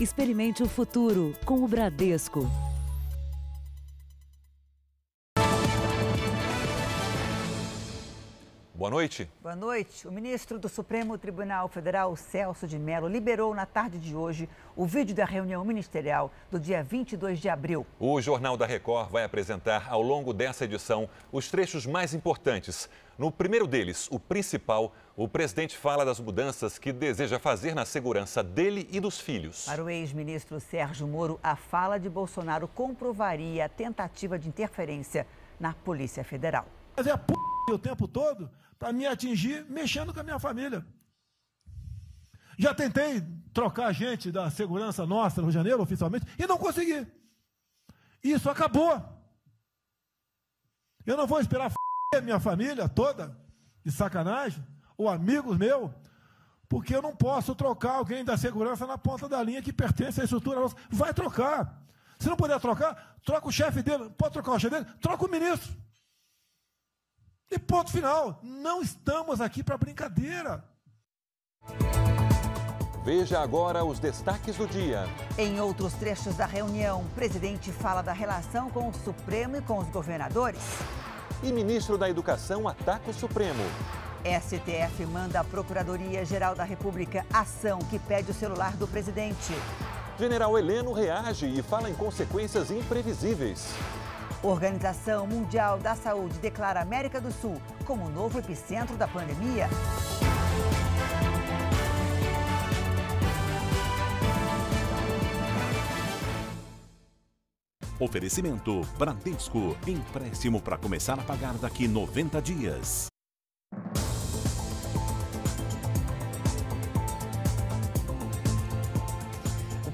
Experimente o futuro com o Bradesco. Boa noite. Boa noite. O ministro do Supremo Tribunal Federal, Celso de Mello, liberou na tarde de hoje o vídeo da reunião ministerial do dia 22 de abril. O Jornal da Record vai apresentar ao longo dessa edição os trechos mais importantes. No primeiro deles, o principal, o presidente fala das mudanças que deseja fazer na segurança dele e dos filhos. Para o ex-ministro Sérgio Moro, a fala de Bolsonaro comprovaria a tentativa de interferência na Polícia Federal. Mas é a p... o tempo todo para me atingir mexendo com a minha família. Já tentei trocar gente da segurança nossa no Rio de Janeiro, oficialmente, e não consegui. Isso acabou. Eu não vou esperar a minha família toda, de sacanagem, ou amigos meus, porque eu não posso trocar alguém da segurança na ponta da linha que pertence à estrutura nossa. Vai trocar. Se não puder trocar, troca o chefe dele. Pode trocar o chefe dele? Troca o ministro. E ponto final. Não estamos aqui para brincadeira. Veja agora os destaques do dia. Em outros trechos da reunião, o presidente fala da relação com o Supremo e com os governadores. E ministro da Educação ataca o Supremo. STF manda à Procuradoria-Geral da República ação que pede o celular do presidente. General Heleno reage e fala em consequências imprevisíveis. Organização Mundial da Saúde declara América do Sul como o novo epicentro da pandemia. Oferecimento Bradesco. Empréstimo para começar a pagar daqui 90 dias.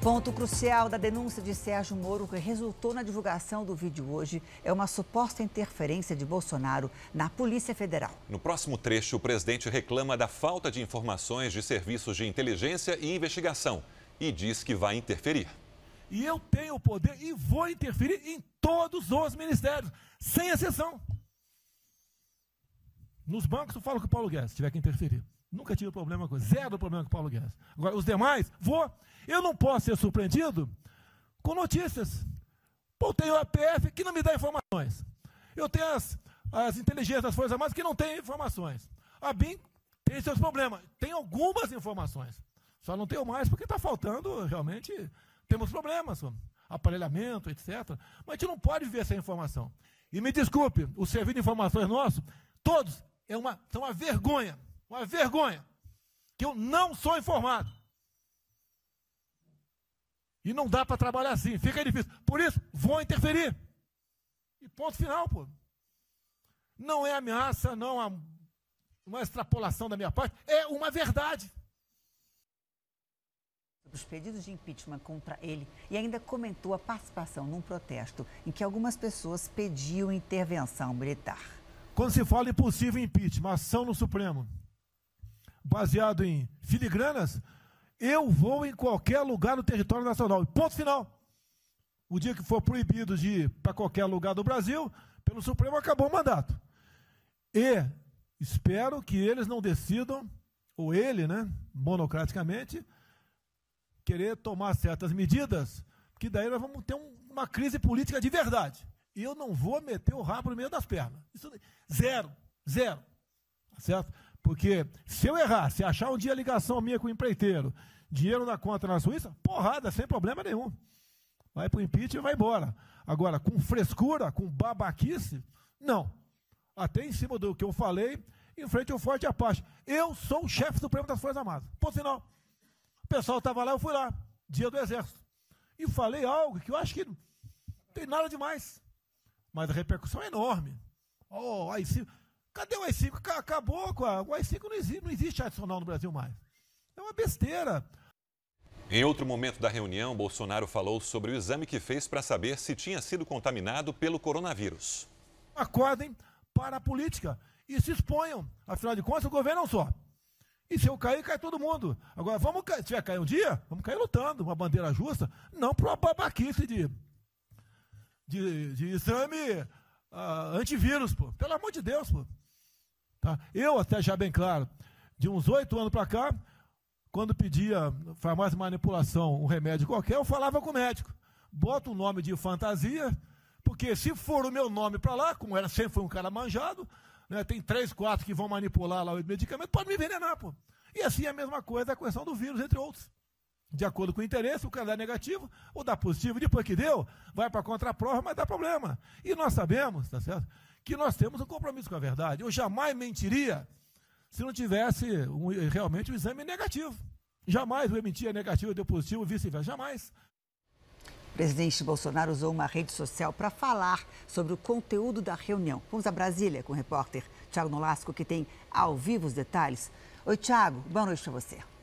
Ponto crucial da denúncia de Sérgio Moro, que resultou na divulgação do vídeo hoje, é uma suposta interferência de Bolsonaro na Polícia Federal. No próximo trecho, o presidente reclama da falta de informações de serviços de inteligência e investigação e diz que vai interferir. E eu tenho o poder e vou interferir em todos os ministérios, sem exceção. Nos bancos eu falo com o Paulo Guedes, se tiver que interferir. Nunca tive problema com zero problema com Paulo Guedes. Agora, os demais, vou. Eu não posso ser surpreendido com notícias. Pô, tenho a PF que não me dá informações. Eu tenho as, as inteligências das Forças Armadas que não têm informações. A BIM tem seus problemas. Tem algumas informações. Só não tenho mais porque está faltando, realmente, temos problemas. Aparelhamento, etc. Mas a gente não pode viver sem informação. E me desculpe, o serviço de informações nosso, todos, é uma, são uma vergonha. Uma vergonha. Que eu não sou informado. E não dá para trabalhar assim, fica difícil. Por isso, vou interferir. E ponto final, pô. Não é ameaça, não é uma extrapolação da minha parte, é uma verdade. Os pedidos de impeachment contra ele e ainda comentou a participação num protesto em que algumas pessoas pediam intervenção militar. Quando se fala em possível impeachment, ação no Supremo, baseado em filigranas, eu vou em qualquer lugar no território nacional. Ponto final. O dia que for proibido de ir para qualquer lugar do Brasil, pelo Supremo acabou o mandato. E espero que eles não decidam, ou ele, né, monocraticamente, querer tomar certas medidas, que daí nós vamos ter um, uma crise política de verdade. E eu não vou meter o rabo no meio das pernas. Isso, zero, zero. Tá certo? Porque se eu errar, se achar um dia ligação minha com o empreiteiro, dinheiro na conta na Suíça, porrada, sem problema nenhum. Vai para o impeachment e vai embora. Agora, com frescura, com babaquice, não. Até em cima do que eu falei, em frente ao Forte Apache. Eu sou o chefe supremo das Forças Armadas. Ponto final. O pessoal estava lá, eu fui lá, dia do Exército. E falei algo que eu acho que não tem nada demais. Mas a repercussão é enorme. Oh, aí sim. Cadê o AI-5? Acabou com a... O AI-5 não existe, não existe adicional no Brasil mais. É uma besteira. Em outro momento da reunião, Bolsonaro falou sobre o exame que fez para saber se tinha sido contaminado pelo coronavírus. Acordem para a política e se exponham. Afinal de contas, o governo não só. E se eu cair, cai todo mundo. Agora, vamos se tiver cair um dia, vamos cair lutando, uma bandeira justa, não para uma babaquice de, de, de exame uh, antivírus, pô. Pelo amor de Deus, pô. Tá? Eu, até já bem claro, de uns oito anos para cá, quando pedia farmácia manipulação, um remédio qualquer, eu falava com o médico. Bota um nome de fantasia, porque se for o meu nome para lá, como era sempre foi um cara manjado, né, tem três, quatro que vão manipular lá o medicamento, pode me envenenar, pô. E assim é a mesma coisa a questão do vírus, entre outros. De acordo com o interesse, o cara dá negativo ou dá positivo. Depois que deu, vai para a contraprova, mas dá problema. E nós sabemos, tá certo? Que nós temos um compromisso com a verdade. Eu jamais mentiria se não tivesse um, realmente um exame negativo. Jamais eu emitia negativo, deu positivo, vice-versa. Jamais. O presidente Bolsonaro usou uma rede social para falar sobre o conteúdo da reunião. Vamos a Brasília com o repórter Tiago Nolasco, que tem ao vivo os detalhes. Oi, Tiago, boa noite para você.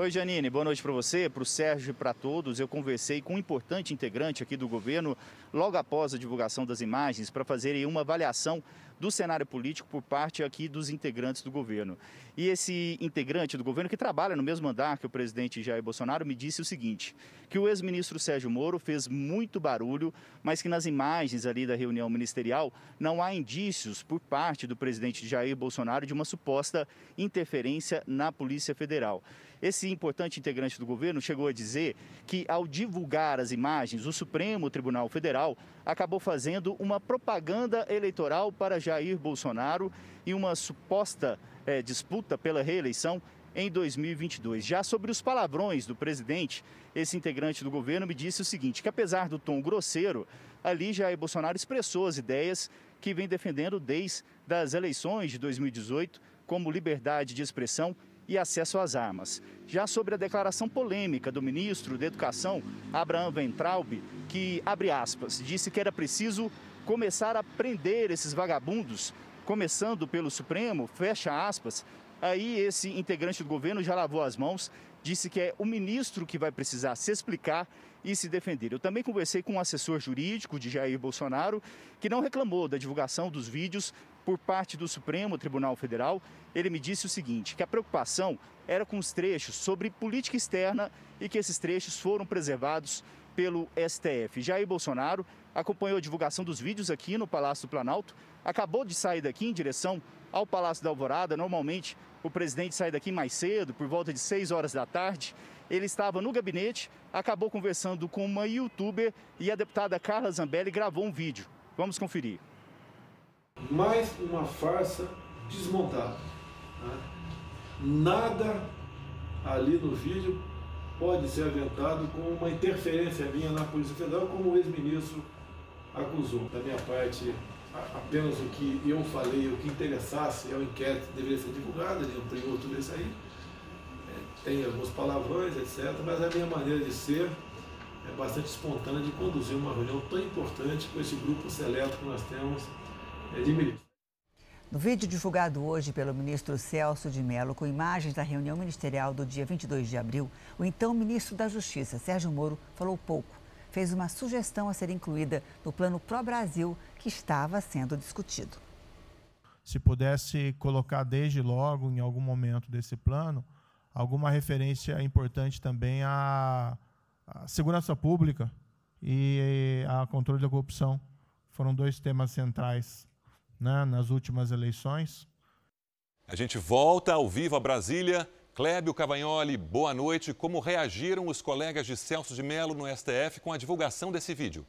Oi, Janine, boa noite para você, para o Sérgio e para todos. Eu conversei com um importante integrante aqui do governo logo após a divulgação das imagens para fazerem uma avaliação do cenário político por parte aqui dos integrantes do governo. E esse integrante do governo, que trabalha no mesmo andar que o presidente Jair Bolsonaro, me disse o seguinte: que o ex-ministro Sérgio Moro fez muito barulho, mas que nas imagens ali da reunião ministerial não há indícios por parte do presidente Jair Bolsonaro de uma suposta interferência na Polícia Federal. Esse importante integrante do governo chegou a dizer que, ao divulgar as imagens, o Supremo Tribunal Federal acabou fazendo uma propaganda eleitoral para Jair Bolsonaro e uma suposta é, disputa pela reeleição em 2022. Já sobre os palavrões do presidente, esse integrante do governo me disse o seguinte: que apesar do tom grosseiro, ali Jair Bolsonaro expressou as ideias que vem defendendo desde as eleições de 2018, como liberdade de expressão e acesso às armas. Já sobre a declaração polêmica do ministro da Educação, Abraham Ventraub, que, abre aspas, disse que era preciso começar a prender esses vagabundos, começando pelo Supremo, fecha aspas, aí esse integrante do governo já lavou as mãos, disse que é o ministro que vai precisar se explicar e se defender. Eu também conversei com um assessor jurídico de Jair Bolsonaro, que não reclamou da divulgação dos vídeos por parte do Supremo Tribunal Federal, ele me disse o seguinte, que a preocupação era com os trechos sobre política externa e que esses trechos foram preservados pelo STF. Jair Bolsonaro acompanhou a divulgação dos vídeos aqui no Palácio do Planalto, acabou de sair daqui em direção ao Palácio da Alvorada. Normalmente o presidente sai daqui mais cedo, por volta de 6 horas da tarde. Ele estava no gabinete, acabou conversando com uma youtuber e a deputada Carla Zambelli gravou um vídeo. Vamos conferir mais uma farsa desmontada. Né? Nada ali no vídeo pode ser aventado com uma interferência minha na Polícia Federal, como o ex-ministro acusou. Da minha parte, apenas o que eu falei, o que interessasse é o inquérito deveria ser divulgado, ele ampliou tudo isso aí. É, tem alguns palavrões, etc. Mas a minha maneira de ser é bastante espontânea de conduzir uma reunião tão importante com esse grupo seleto que nós temos é de ministro. No vídeo divulgado hoje pelo ministro Celso de Mello, com imagens da reunião ministerial do dia 22 de abril, o então ministro da Justiça, Sérgio Moro, falou pouco. Fez uma sugestão a ser incluída no plano Pro Brasil que estava sendo discutido. Se pudesse colocar desde logo, em algum momento desse plano, alguma referência importante também à, à segurança pública e a controle da corrupção. Foram dois temas centrais né, nas últimas eleições. A gente volta ao vivo a Brasília. Clébio Cavagnoli, boa noite. Como reagiram os colegas de Celso de Mello no STF com a divulgação desse vídeo?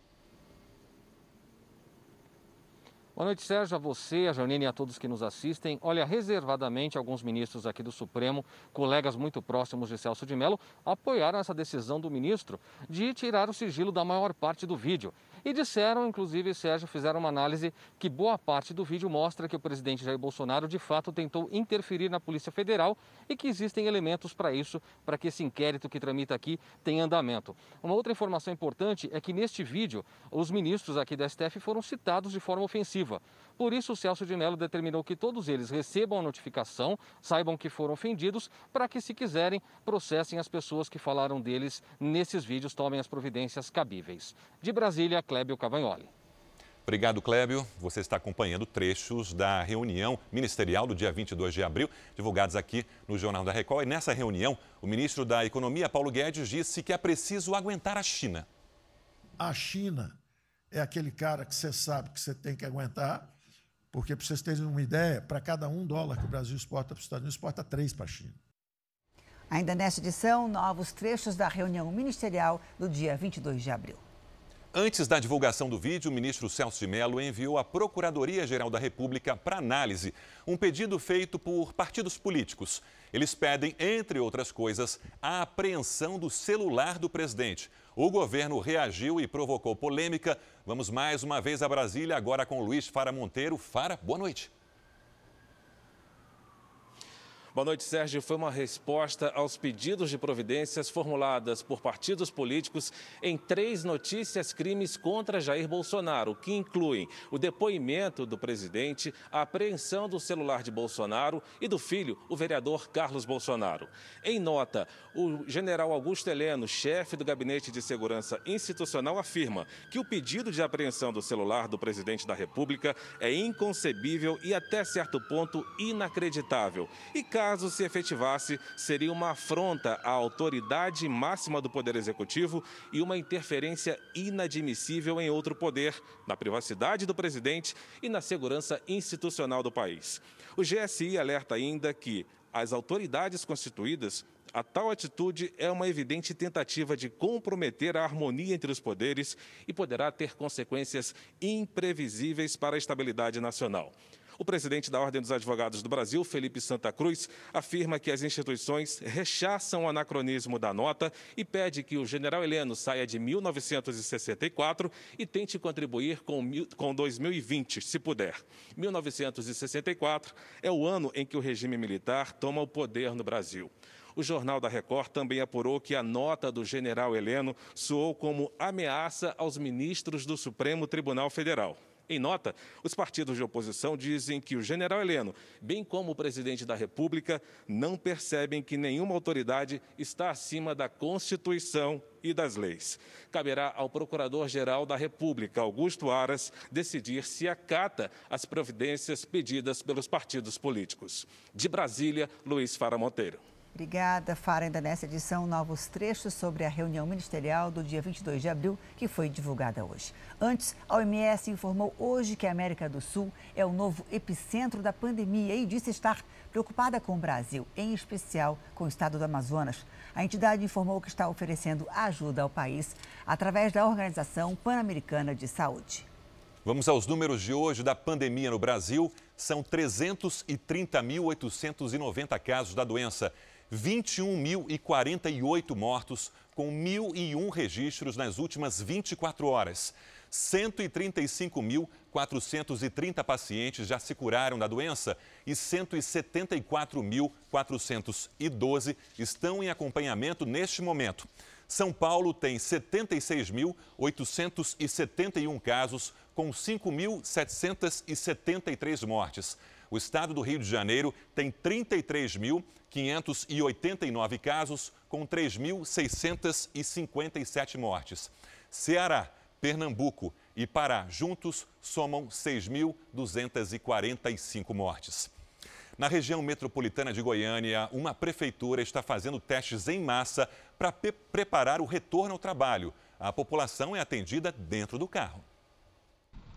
Boa noite, Sérgio, a você, a Janine e a todos que nos assistem. Olha, reservadamente, alguns ministros aqui do Supremo, colegas muito próximos de Celso de Mello, apoiaram essa decisão do ministro de tirar o sigilo da maior parte do vídeo. E disseram, inclusive, Sérgio, fizeram uma análise que boa parte do vídeo mostra que o presidente Jair Bolsonaro de fato tentou interferir na Polícia Federal e que existem elementos para isso, para que esse inquérito que tramita aqui tenha andamento. Uma outra informação importante é que neste vídeo, os ministros aqui da STF foram citados de forma ofensiva. Por isso, o Celso de Mello determinou que todos eles recebam a notificação, saibam que foram ofendidos, para que, se quiserem, processem as pessoas que falaram deles nesses vídeos, tomem as providências cabíveis. De Brasília, Clébio Cavagnoli. Obrigado, Clébio. Você está acompanhando trechos da reunião ministerial do dia 22 de abril, divulgados aqui no Jornal da Record. E nessa reunião, o ministro da Economia, Paulo Guedes, disse que é preciso aguentar a China. A China é aquele cara que você sabe que você tem que aguentar Porque, para vocês terem uma ideia, para cada um dólar que o Brasil exporta para os Estados Unidos, exporta três para a China. Ainda nesta edição, novos trechos da reunião ministerial do dia 22 de abril. Antes da divulgação do vídeo, o ministro Celso de Mello enviou à Procuradoria-Geral da República para análise um pedido feito por partidos políticos. Eles pedem, entre outras coisas, a apreensão do celular do presidente. O governo reagiu e provocou polêmica. Vamos mais uma vez a Brasília, agora com Luiz Fara Monteiro. Fara, boa noite. Boa noite, Sérgio. Foi uma resposta aos pedidos de providências formuladas por partidos políticos em três notícias crimes contra Jair Bolsonaro, que incluem o depoimento do presidente, a apreensão do celular de Bolsonaro e do filho, o vereador Carlos Bolsonaro. Em nota, o general Augusto Heleno, chefe do Gabinete de Segurança Institucional, afirma que o pedido de apreensão do celular do presidente da República é inconcebível e, até certo ponto, inacreditável. E caso se efetivasse, seria uma afronta à autoridade máxima do Poder Executivo e uma interferência inadmissível em outro poder, na privacidade do presidente e na segurança institucional do país. O GSI alerta ainda que as autoridades constituídas a tal atitude é uma evidente tentativa de comprometer a harmonia entre os poderes e poderá ter consequências imprevisíveis para a estabilidade nacional. O presidente da Ordem dos Advogados do Brasil, Felipe Santa Cruz, afirma que as instituições rechaçam o anacronismo da nota e pede que o general Heleno saia de 1964 e tente contribuir com, com 2020, se puder. 1964 é o ano em que o regime militar toma o poder no Brasil. O Jornal da Record também apurou que a nota do general Heleno soou como ameaça aos ministros do Supremo Tribunal Federal. Em nota, os partidos de oposição dizem que o general Heleno, bem como o presidente da República, não percebem que nenhuma autoridade está acima da Constituição e das leis. Caberá ao Procurador-Geral da República, Augusto Aras, decidir se acata as providências pedidas pelos partidos políticos. De Brasília, Luiz Fara Monteiro. Obrigada, Fara. Ainda nessa edição, novos trechos sobre a reunião ministerial do dia 22 de abril, que foi divulgada hoje. Antes, a OMS informou hoje que a América do Sul é o novo epicentro da pandemia e disse estar preocupada com o Brasil, em especial com o estado do Amazonas. A entidade informou que está oferecendo ajuda ao país através da Organização Pan-Americana de Saúde. Vamos aos números de hoje da pandemia no Brasil. São 330.890 casos da doença. 21.048 mortos, com 1.001 registros nas últimas 24 horas. 135.430 pacientes já se curaram da doença e 174.412 estão em acompanhamento neste momento. São Paulo tem 76.871 casos, com 5.773 mortes. O estado do Rio de Janeiro tem 33.589 casos, com 3.657 mortes. Ceará, Pernambuco e Pará juntos somam 6.245 mortes. Na região metropolitana de Goiânia, uma prefeitura está fazendo testes em massa para preparar o retorno ao trabalho. A população é atendida dentro do carro.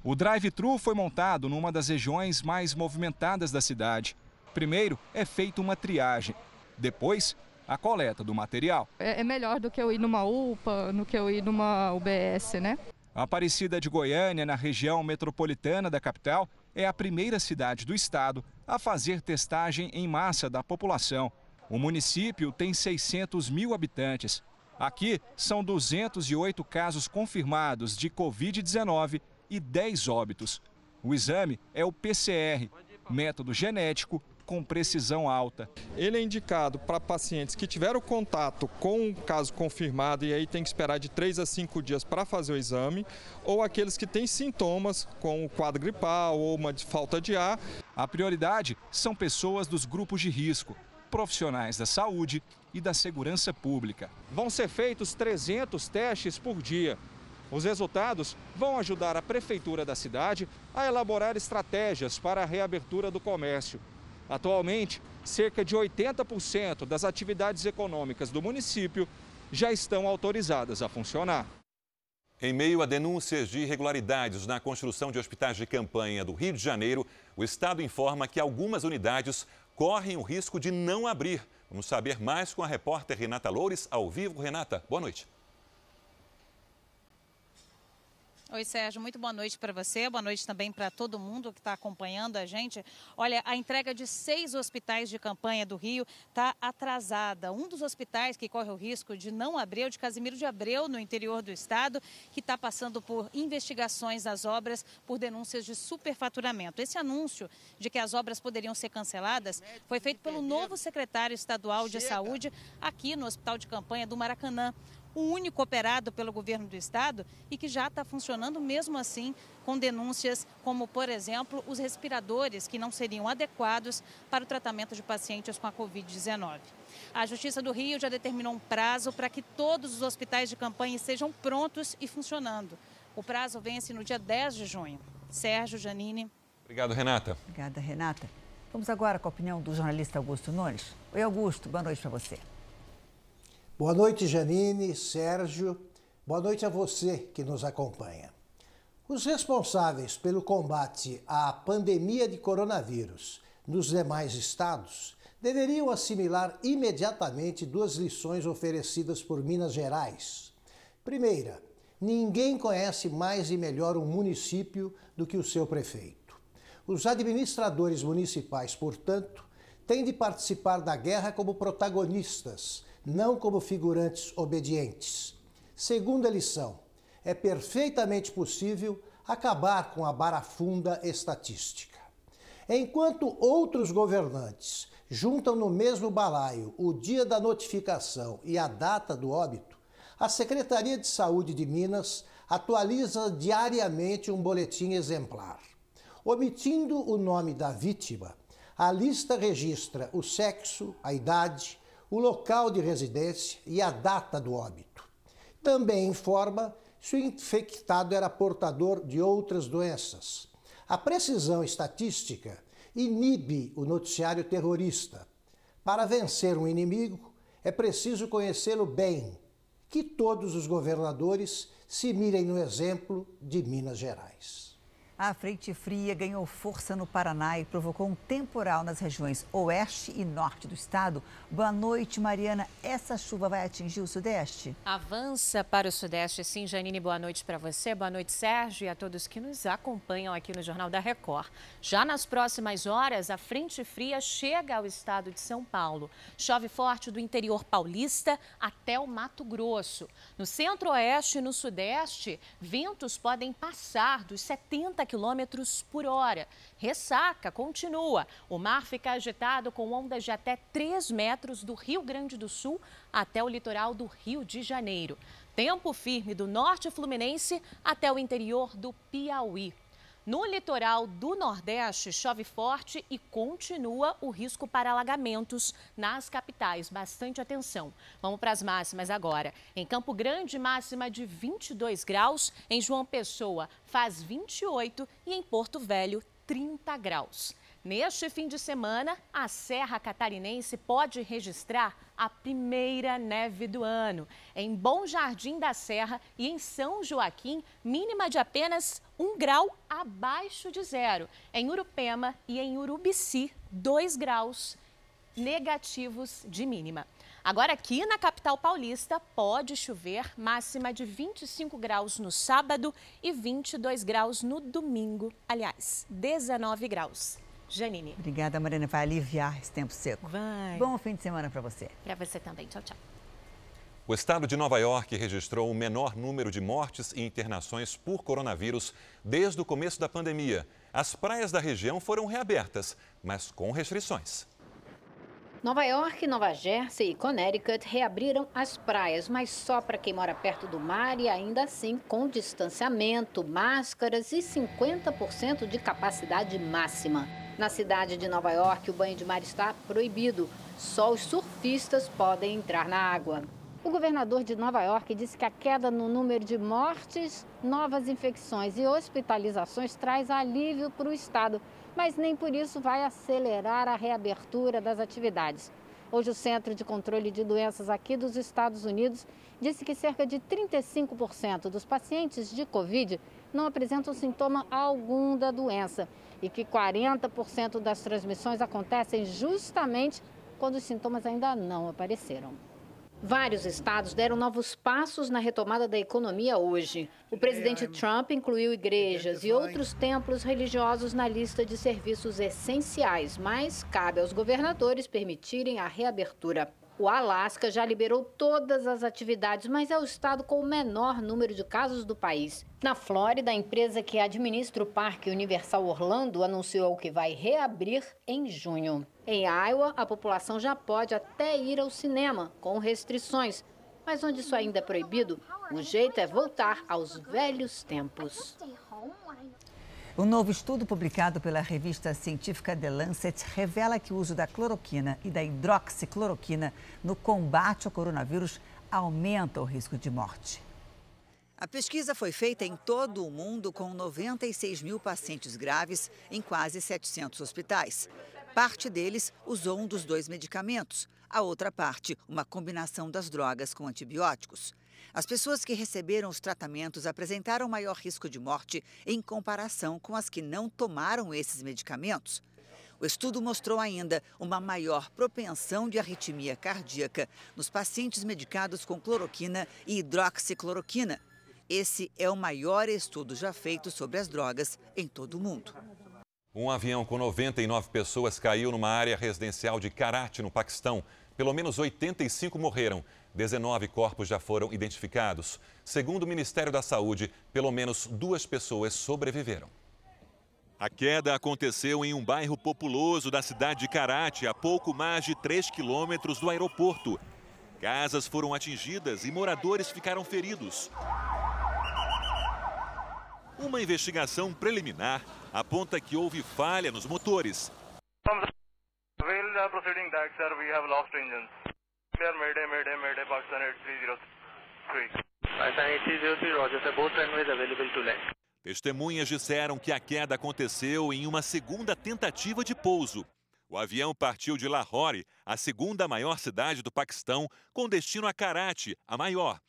O drive-thru foi montado numa das regiões mais movimentadas da cidade. Primeiro é feita uma triagem, depois a coleta do material. É, é melhor do que eu ir numa UPA, do que eu ir numa UBS, né? A Aparecida de Goiânia, na região metropolitana da capital, é a primeira cidade do estado a fazer testagem em massa da população. O município tem 600 mil habitantes. Aqui são 208 casos confirmados de Covid-19 e 10 óbitos. O exame é o PCR, método genético com precisão alta. Ele é indicado para pacientes que tiveram contato com um caso confirmado e aí tem que esperar de 3 a 5 dias para fazer o exame, ou aqueles que têm sintomas com o quadro gripal ou uma falta de ar. A prioridade são pessoas dos grupos de risco, profissionais da saúde e da segurança pública. Vão ser feitos 300 testes por dia. Os resultados vão ajudar a prefeitura da cidade a elaborar estratégias para a reabertura do comércio. Atualmente, cerca de 80% das atividades econômicas do município já estão autorizadas a funcionar. Em meio a denúncias de irregularidades na construção de hospitais de campanha do Rio de Janeiro, o Estado informa que algumas unidades correm o risco de não abrir. Vamos saber mais com a repórter Renata Loures, ao vivo. Renata, boa noite. Oi, Sérgio, muito boa noite para você, boa noite também para todo mundo que está acompanhando a gente. Olha, a entrega de seis hospitais de campanha do Rio está atrasada. Um dos hospitais que corre o risco de não abrir é o de Casimiro de Abreu, no interior do estado, que está passando por investigações das obras por denúncias de superfaturamento. Esse anúncio de que as obras poderiam ser canceladas foi feito pelo novo secretário estadual de saúde aqui no Hospital de Campanha do Maracanã o único operado pelo governo do estado e que já está funcionando mesmo assim com denúncias como, por exemplo, os respiradores que não seriam adequados para o tratamento de pacientes com a Covid-19. A Justiça do Rio já determinou um prazo para que todos os hospitais de campanha estejam prontos e funcionando. O prazo vence no dia 10 de junho. Sérgio, Janine. Obrigado, Renata. Obrigada, Renata. Vamos agora com a opinião do jornalista Augusto Nunes. Oi, Augusto, boa noite para você. Boa noite, Janine, Sérgio. Boa noite a você que nos acompanha. Os responsáveis pelo combate à pandemia de coronavírus nos demais estados deveriam assimilar imediatamente duas lições oferecidas por Minas Gerais. Primeira, ninguém conhece mais e melhor um município do que o seu prefeito. Os administradores municipais, portanto, têm de participar da guerra como protagonistas não como figurantes obedientes. Segunda lição: é perfeitamente possível acabar com a barafunda estatística. Enquanto outros governantes juntam no mesmo balaio o dia da notificação e a data do óbito, a Secretaria de Saúde de Minas atualiza diariamente um boletim exemplar. Omitindo o nome da vítima, a lista registra o sexo, a idade, o local de residência e a data do óbito. Também informa se o infectado era portador de outras doenças. A precisão estatística inibe o noticiário terrorista. Para vencer um inimigo, é preciso conhecê-lo bem. Que todos os governadores se mirem no exemplo de Minas Gerais. A frente fria ganhou força no Paraná e provocou um temporal nas regiões oeste e norte do estado. Boa noite, Mariana. Essa chuva vai atingir o sudeste? Avança para o sudeste, sim, Janine. Boa noite para você, boa noite, Sérgio, e a todos que nos acompanham aqui no Jornal da Record. Já nas próximas horas, a frente fria chega ao estado de São Paulo. Chove forte do interior paulista até o Mato Grosso. No centro-oeste e no sudeste, ventos podem passar dos 70 km por hora. Ressaca continua. O mar fica agitado com ondas de até 3 metros do Rio Grande do Sul até o litoral do Rio de Janeiro. Tempo firme do norte fluminense até o interior do Piauí. No litoral do Nordeste, chove forte e continua o risco para alagamentos nas capitais. Bastante atenção. Vamos para as máximas agora. Em Campo Grande, máxima de 22 graus. Em João Pessoa, faz 28 e em Porto Velho, 30 graus. Neste fim de semana, a Serra Catarinense pode registrar a primeira neve do ano. Em Bom Jardim da Serra e em São Joaquim, mínima de apenas um grau abaixo de zero. Em Urupema e em Urubici, dois graus negativos de mínima. Agora, aqui na capital paulista, pode chover, máxima de 25 graus no sábado e 22 graus no domingo. Aliás, 19 graus. Janine. Obrigada, Mariana. Vai aliviar esse tempo seco. Vai. Bom fim de semana para você. Para você também. Tchau, tchau. O estado de Nova York registrou o menor número de mortes e internações por coronavírus desde o começo da pandemia. As praias da região foram reabertas, mas com restrições. Nova York, Nova Jersey e Connecticut reabriram as praias, mas só para quem mora perto do mar e ainda assim com distanciamento, máscaras e 50% de capacidade máxima. Na cidade de Nova York, o banho de mar está proibido. Só os surfistas podem entrar na água. O governador de Nova York disse que a queda no número de mortes, novas infecções e hospitalizações traz alívio para o estado, mas nem por isso vai acelerar a reabertura das atividades. Hoje, o Centro de Controle de Doenças aqui dos Estados Unidos disse que cerca de 35% dos pacientes de Covid não apresentam sintoma algum da doença e que 40% das transmissões acontecem justamente quando os sintomas ainda não apareceram. Vários estados deram novos passos na retomada da economia hoje. O presidente Trump incluiu igrejas e outros templos religiosos na lista de serviços essenciais, mas cabe aos governadores permitirem a reabertura. O Alasca já liberou todas as atividades, mas é o estado com o menor número de casos do país. Na Flórida, a empresa que administra o Parque Universal Orlando anunciou que vai reabrir em junho. Em Iowa, a população já pode até ir ao cinema, com restrições. Mas onde isso ainda é proibido, o jeito é voltar aos velhos tempos. Um novo estudo publicado pela revista científica The Lancet revela que o uso da cloroquina e da hidroxicloroquina no combate ao coronavírus aumenta o risco de morte. A pesquisa foi feita em todo o mundo com 96 mil pacientes graves em quase 700 hospitais. Parte deles usou um dos dois medicamentos, a outra parte, uma combinação das drogas com antibióticos. As pessoas que receberam os tratamentos apresentaram maior risco de morte em comparação com as que não tomaram esses medicamentos. O estudo mostrou ainda uma maior propensão de arritmia cardíaca nos pacientes medicados com cloroquina e hidroxicloroquina. Esse é o maior estudo já feito sobre as drogas em todo o mundo. Um avião com 99 pessoas caiu numa área residencial de Karachi, no Paquistão. Pelo menos 85 morreram. 19 corpos já foram identificados. Segundo o Ministério da Saúde, pelo menos duas pessoas sobreviveram. A queda aconteceu em um bairro populoso da cidade de Karachi, a pouco mais de 3 quilômetros do aeroporto. Casas foram atingidas e moradores ficaram feridos. Uma investigação preliminar aponta que houve falha nos motores. Mayday, Mayday, Mayday, Pakistan 8303. Pakistan 8303, Roger, sir. Both runways available to land. Testemunhas disseram que a queda aconteceu em uma segunda tentativa de pouso. O avião partiu de Lahore, a segunda maior cidade do Paquistão, com destino a Karachi, a maior.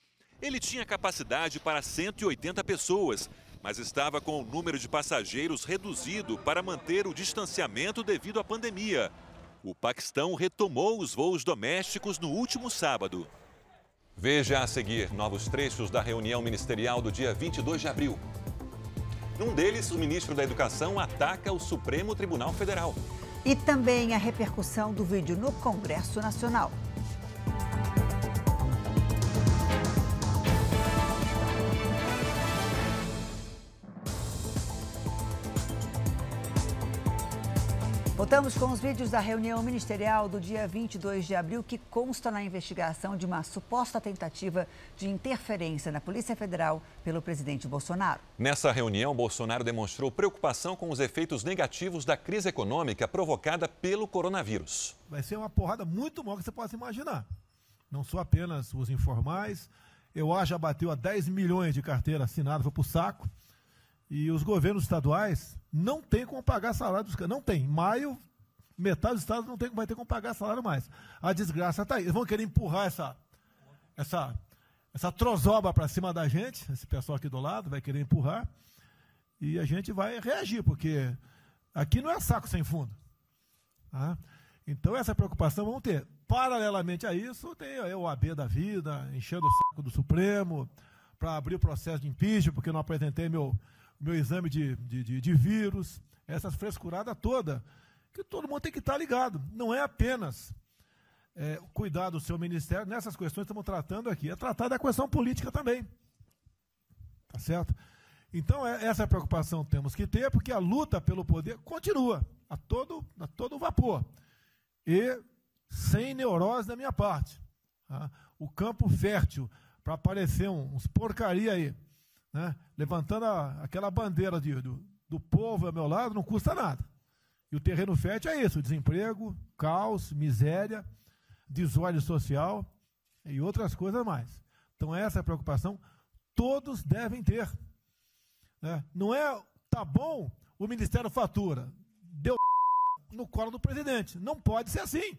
Ele tinha capacidade para 180 pessoas, mas estava com o número de passageiros reduzido para manter o distanciamento devido à pandemia. O Paquistão retomou os voos domésticos no último sábado. Veja a seguir novos trechos da reunião ministerial do dia 22 de abril. Num deles, o ministro da Educação ataca o Supremo Tribunal Federal. E também a repercussão do vídeo no Congresso Nacional. Voltamos com os vídeos da reunião ministerial do dia 22 de abril, que consta na investigação de uma suposta tentativa de interferência na Polícia Federal pelo presidente Bolsonaro. Nessa reunião, Bolsonaro demonstrou preocupação com os efeitos negativos da crise econômica provocada pelo coronavírus. Vai ser uma porrada muito maior que você possa imaginar. Não são apenas os informais. Eu acho já bateu a 10 milhões de carteira assinada, foi para o saco. E os governos estaduais não têm como pagar salário dos caras. Não tem. Em maio, metade dos estados não tem, vai ter como pagar salário mais. A desgraça está aí. Eles vão querer empurrar essa, essa, essa trozoba para cima da gente. Esse pessoal aqui do lado vai querer empurrar. E a gente vai reagir, porque aqui não é saco sem fundo. Tá? Então, essa preocupação vamos ter. Paralelamente a isso, tem o AB da vida, enchendo o saco do Supremo, para abrir o processo de impeachment, porque não apresentei meu, meu exame de, de, de, de vírus, essas frescuradas toda, que todo mundo tem que estar ligado. Não é apenas é, cuidar do seu ministério nessas questões que estamos tratando aqui, é tratar da questão política também. Tá certo? Então, é, essa preocupação temos que ter, porque a luta pelo poder continua, a todo, a todo vapor. E sem neurose da minha parte. Tá? O campo fértil para aparecer uns porcaria aí né? levantando a, aquela bandeira de, do, do povo ao meu lado, não custa nada. E o terreno fértil é isso: desemprego, caos, miséria, desordem social e outras coisas mais. Então, essa é a preocupação todos devem ter. Né? Não é, tá bom, o Ministério fatura, deu no colo do presidente. Não pode ser assim.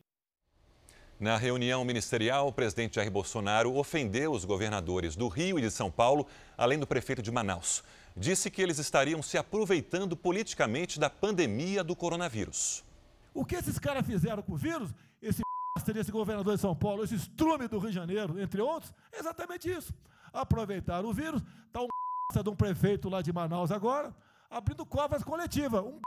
Na reunião ministerial, o presidente Jair Bolsonaro ofendeu os governadores do Rio e de São Paulo, além do prefeito de Manaus. Disse que eles estariam se aproveitando politicamente da pandemia do coronavírus. O que esses caras fizeram com o vírus, esse desse governador de São Paulo, esse estrume do Rio de Janeiro, entre outros, é exatamente isso. Aproveitaram o vírus, está um de um prefeito lá de Manaus agora, abrindo covas coletivas. Um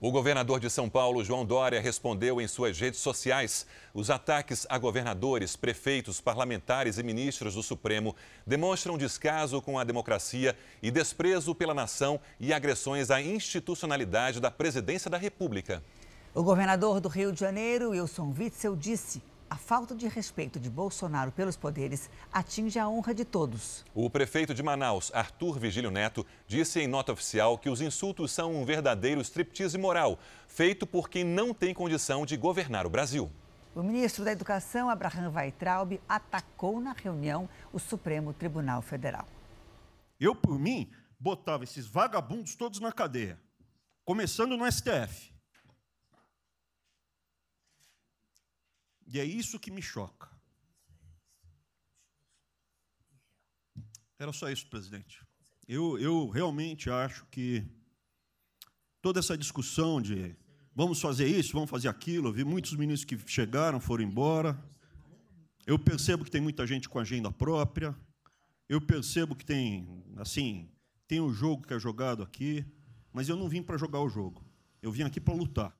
o governador de São Paulo, João Dória, respondeu em suas redes sociais. Os ataques a governadores, prefeitos, parlamentares e ministros do Supremo demonstram descaso com a democracia e desprezo pela nação e agressões à institucionalidade da presidência da República. O governador do Rio de Janeiro, Wilson Witzel, disse a falta de respeito de Bolsonaro pelos poderes atinge a honra de todos. O prefeito de Manaus, Arthur Vigílio Neto, disse em nota oficial que os insultos são um verdadeiro striptease moral, feito por quem não tem condição de governar o Brasil. O ministro da Educação, Abraham Weitraub, atacou na reunião o Supremo Tribunal Federal. Eu, por mim, botava esses vagabundos todos na cadeia, começando no STF. E é isso que me choca. Era só isso, presidente. Eu, eu realmente acho que toda essa discussão de vamos fazer isso, vamos fazer aquilo, eu vi muitos ministros que chegaram, foram embora. Eu percebo que tem muita gente com agenda própria. Eu percebo que tem, assim, tem um jogo que é jogado aqui, mas eu não vim para jogar o jogo. Eu vim aqui para lutar.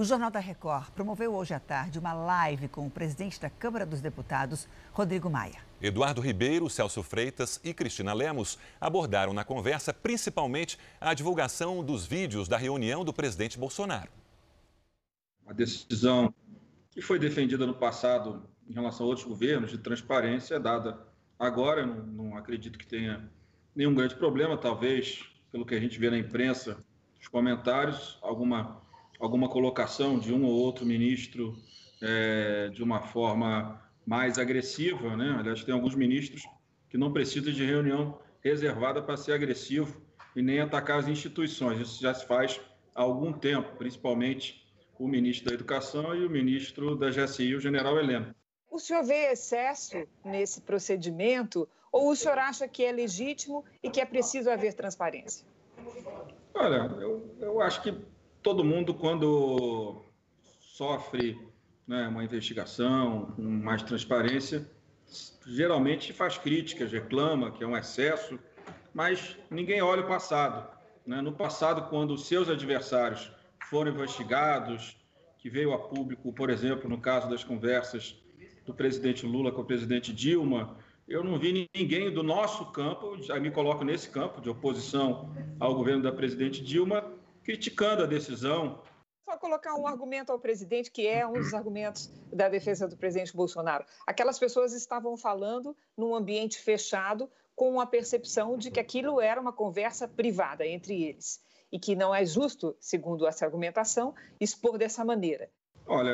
O Jornal da Record promoveu hoje à tarde uma live com o presidente da Câmara dos Deputados, Rodrigo Maia. Eduardo Ribeiro, Celso Freitas e Cristina Lemos abordaram na conversa principalmente a divulgação dos vídeos da reunião do presidente Bolsonaro. A decisão que foi defendida no passado em relação a outros governos de transparência é dada agora. Não, não acredito que tenha nenhum grande problema, talvez, pelo que a gente vê na imprensa, os comentários, alguma alguma colocação de um ou outro ministro é, de uma forma mais agressiva, né? Aliás, tem alguns ministros que não precisam de reunião reservada para ser agressivo e nem atacar as instituições. Isso já se faz há algum tempo, principalmente o ministro da Educação e o ministro da GSI, o general Heleno. O senhor vê excesso nesse procedimento ou o senhor acha que é legítimo e que é preciso haver transparência? Olha, eu, eu acho que todo mundo, quando sofre né, uma investigação com mais transparência, geralmente faz críticas, reclama que é um excesso, mas ninguém olha o passado. Né? No passado, quando seus adversários foram investigados, que veio a público, por exemplo, no caso das conversas do presidente Lula com o presidente Dilma, eu não vi ninguém do nosso campo, já me coloco nesse campo de oposição ao governo da presidente Dilma, criticando a decisão. Só colocar um argumento ao presidente, que é um dos argumentos da defesa do presidente Bolsonaro. Aquelas pessoas estavam falando num ambiente fechado, com a percepção de que aquilo era uma conversa privada entre eles. E que não é justo, segundo essa argumentação, expor dessa maneira. Olha,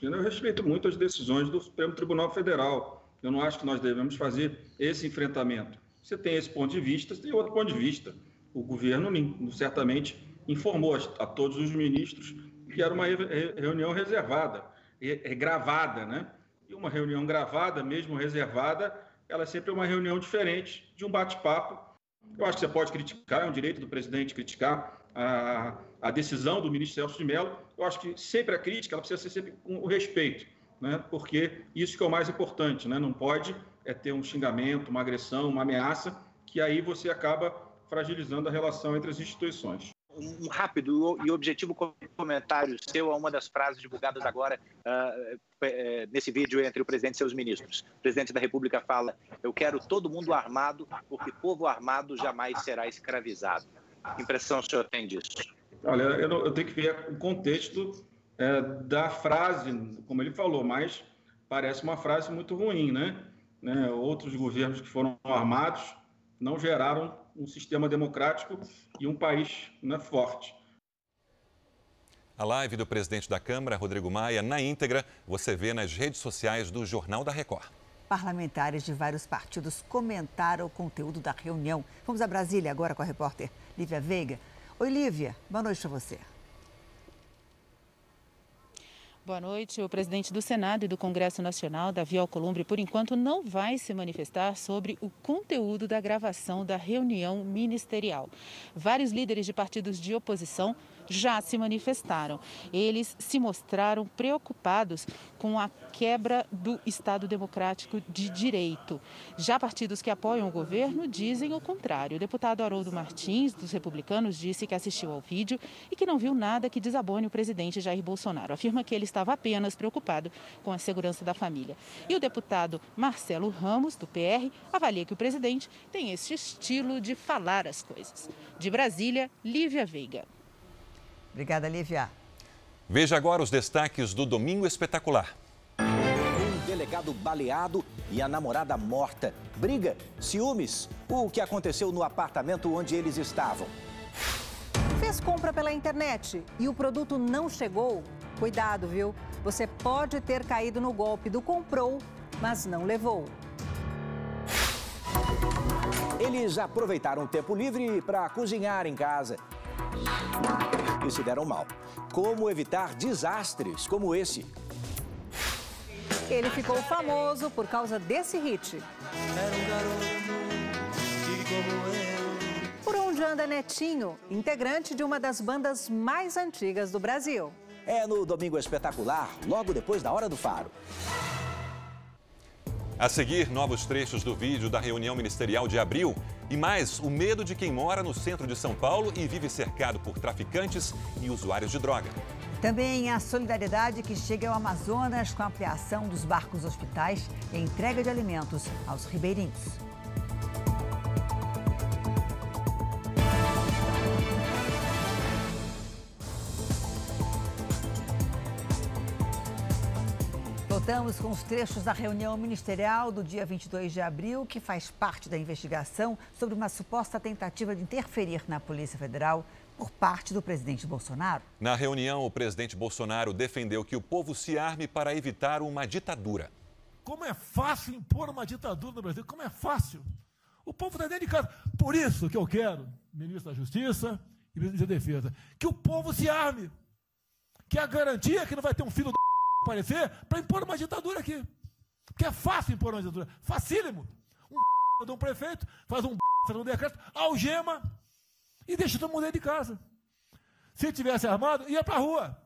eu respeito muito as decisões do Supremo Tribunal Federal. Eu não acho que nós devemos fazer esse enfrentamento. Você tem esse ponto de vista, você tem outro ponto de vista. O governo certamente informou a, todos os ministros que era uma reunião reservada, é gravada, né? E uma reunião gravada, mesmo reservada, ela é sempre uma reunião diferente de um bate-papo. Eu acho que você pode criticar, é um direito do presidente criticar a, a decisão do ministro Celso de Mello. Eu acho que sempre a crítica ela precisa ser sempre com o respeito, né? Porque isso que é o mais importante, né? Não pode é ter um xingamento, uma agressão, uma ameaça, que aí você acaba fragilizando a relação entre as instituições um rápido e objetivo comentário seu a uma das frases divulgadas agora uh, nesse vídeo entre o presidente e seus ministros. O presidente da República fala: Eu quero todo mundo armado, porque povo armado jamais será escravizado. Que impressão o senhor tem disso? Olha, eu, não, eu tenho que ver o contexto é, da frase, como ele falou, mas parece uma frase muito ruim, né? né? Outros governos que foram armados não geraram um sistema democrático e um país né, forte. A live do presidente da Câmara, Rodrigo Maia, na íntegra, você vê nas redes sociais do Jornal da Record. Parlamentares de vários partidos comentaram o conteúdo da reunião. Vamos a Brasília agora com a repórter Lívia Veiga. Oi, Lívia, boa noite para você. Boa noite. O presidente do Senado e do Congresso Nacional, Davi Alcolumbre, por enquanto não vai se manifestar sobre o conteúdo da gravação da reunião ministerial. Vários líderes de partidos de oposição já se manifestaram. Eles se mostraram preocupados com a quebra do Estado Democrático de Direito. Já partidos que apoiam o governo dizem o contrário. O deputado Haroldo Martins, dos republicanos, disse que assistiu ao vídeo e que não viu nada que desabone o presidente Jair Bolsonaro. Afirma que ele estava apenas preocupado com a segurança da família. E o deputado Marcelo Ramos, do PR, avalia que o presidente tem esse estilo de falar as coisas. De Brasília, Lívia Veiga. Obrigada, Lívia. Veja agora os destaques do Domingo Espetacular. Um delegado baleado e a namorada morta. Briga, ciúmes. O que aconteceu no apartamento onde eles estavam? Fez compra pela internet e o produto não chegou? Cuidado, viu? Você pode ter caído no golpe do comprou, mas não levou. Eles aproveitaram o tempo livre para cozinhar em casa e se deram mal. Como evitar desastres como esse? Ele ficou famoso por causa desse hit. Um. Por onde anda Netinho, integrante de uma das bandas mais antigas do Brasil. É no Domingo Espetacular, logo depois da Hora do Faro. A seguir, novos trechos do vídeo da reunião ministerial de abril. E mais, o medo de quem mora no centro de São Paulo e vive cercado por traficantes e usuários de droga. Também a solidariedade que chega ao Amazonas com a ampliação dos barcos hospitais e entrega de alimentos aos ribeirinhos. Voltamos com os trechos da reunião ministerial do dia 22 de abril, que faz parte da investigação sobre uma suposta tentativa de interferir na Polícia Federal por parte do presidente Bolsonaro. Na reunião, o presidente Bolsonaro defendeu que o povo se arme para evitar uma ditadura. Como é fácil impor uma ditadura no Brasil? Como é fácil? O povo está dentro de casa. Por isso que eu quero, ministro da Justiça e ministro da Defesa, que o povo se arme. Que é a garantia que não vai ter um filho aparecer para impor uma ditadura aqui. Porque é fácil impor uma ditadura. Facílimo. Um de um prefeito faz um um decreto, algema e deixa todo mundo dentro de casa. Se tivesse armado, ia para a rua.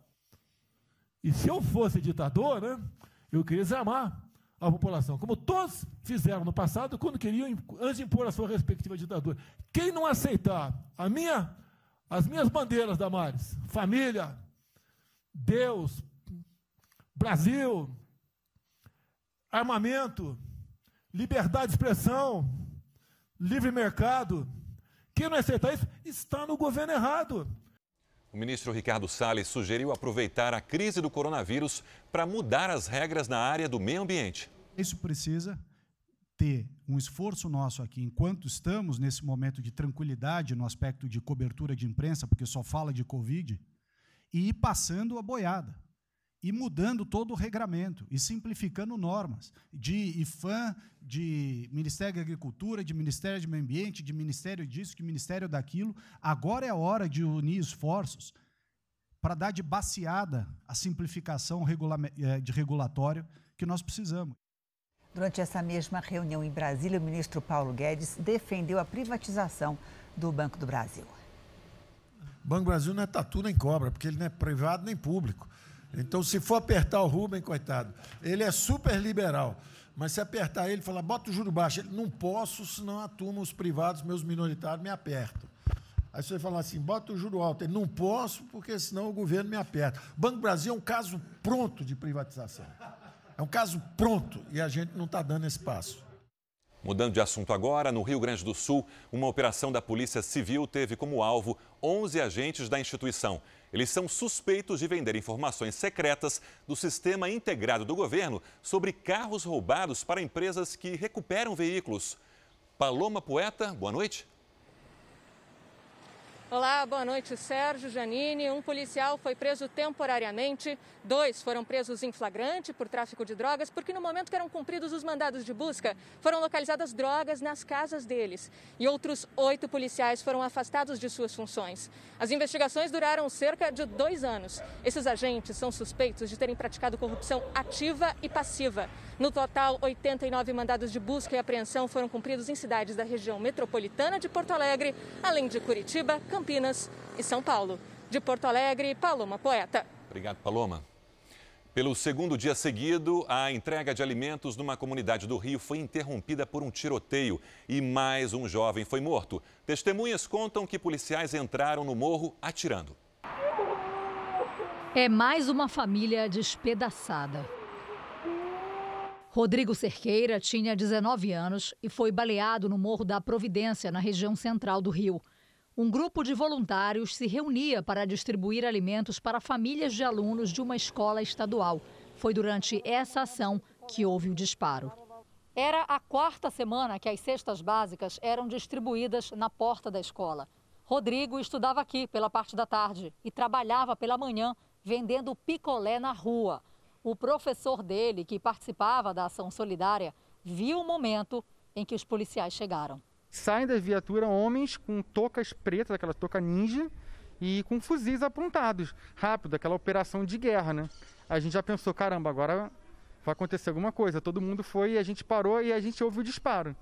E se eu fosse ditador, né, eu queria desarmar a população, como todos fizeram no passado, quando queriam, antes de impor a sua respectiva ditadura. Quem não aceitar a minha, as minhas bandeiras, Damares, família, Deus, Brasil, armamento, liberdade de expressão, livre mercado. Quem não aceitar isso está no governo errado. O ministro Ricardo Salles sugeriu aproveitar a crise do coronavírus para mudar as regras na área do meio ambiente. Isso precisa ter um esforço nosso aqui, enquanto estamos nesse momento de tranquilidade no aspecto de cobertura de imprensa, porque só fala de Covid, e ir passando a boiada e mudando todo o regramento e simplificando normas de IFAM, de Ministério da Agricultura, de Ministério do Meio Ambiente, de Ministério disso, de Ministério daquilo. Agora é a hora de unir esforços para dar de baseada a simplificação eh, de regulatório que nós precisamos. Durante essa mesma reunião em Brasília, o ministro Paulo Guedes defendeu a privatização do Banco do Brasil. O Banco do Brasil não é tatu nem cobra, porque ele não é privado nem público. Então, se for apertar o Rubem, coitado, ele é super liberal. Mas se apertar ele, falar, bota o juro baixo, ele não posso, senão a turma, os privados, meus minoritários, me apertam. Aí você fala assim, bota o juro alto. Ele, não posso, porque senão o governo me aperta. O Banco Brasil é um caso pronto de privatização. É um caso pronto e a gente não está dando esse passo. Mudando de assunto agora, no Rio Grande do Sul, uma operação da Polícia Civil teve como alvo 11 agentes da instituição. Eles são suspeitos de vender informações secretas do sistema integrado do governo sobre carros roubados para empresas que recuperam veículos. Paloma Poeta, boa noite. Olá, boa noite, Sérgio Janine. Um policial foi preso temporariamente. Dois foram presos em flagrante por tráfico de drogas, porque no momento que eram cumpridos os mandados de busca, foram localizadas drogas nas casas deles. E outros oito policiais foram afastados de suas funções. As investigações duraram cerca de dois anos. Esses agentes são suspeitos de terem praticado corrupção ativa e passiva. No total, 89 mandados de busca e apreensão foram cumpridos em cidades da região metropolitana de Porto Alegre, além de Curitiba, Campinas e São Paulo. De Porto Alegre, Paloma Poeta. Obrigado, Paloma. Pelo segundo dia seguido, a entrega de alimentos numa comunidade do Rio foi interrompida por um tiroteio e mais um jovem foi morto. Testemunhas contam que policiais entraram no morro atirando. É mais uma família despedaçada. Rodrigo Cerqueira tinha 19 anos e foi baleado no Morro da Providência, na região central do Rio. Um grupo de voluntários se reunia para distribuir alimentos para famílias de alunos de uma escola estadual. Foi durante essa ação que houve o disparo. Era a quarta semana que as cestas básicas eram distribuídas na porta da escola. Rodrigo estudava aqui pela parte da tarde e trabalhava pela manhã vendendo picolé na rua. O professor dele, que participava da ação solidária, viu o momento em que os policiais chegaram. Saem da viatura homens com tocas pretas, aquela toca ninja, e com fuzis apontados. Rápido, aquela operação de guerra, né? A gente já pensou, caramba, agora vai acontecer alguma coisa. Todo mundo foi e a gente parou e a gente ouve o disparo.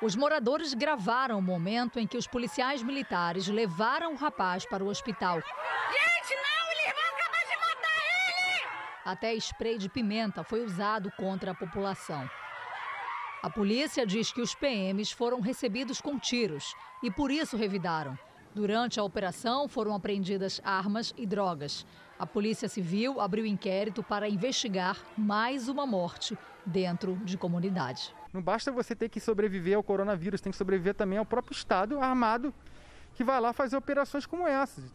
Os moradores gravaram o momento em que os policiais militares levaram o rapaz para o hospital. Gente, não! Eles vão acabar de matar ele! Até spray de pimenta foi usado contra a população. A polícia diz que os PMs foram recebidos com tiros e por isso revidaram. Durante a operação foram apreendidas armas e drogas. A Polícia Civil abriu inquérito para investigar mais uma morte dentro de comunidade. Não basta você ter que sobreviver ao coronavírus, tem que sobreviver também ao próprio Estado armado que vai lá fazer operações como essas.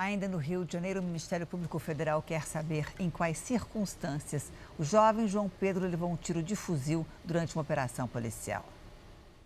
Ainda no Rio de Janeiro, o Ministério Público Federal quer saber em quais circunstâncias o jovem João Pedro levou um tiro de fuzil durante uma operação policial.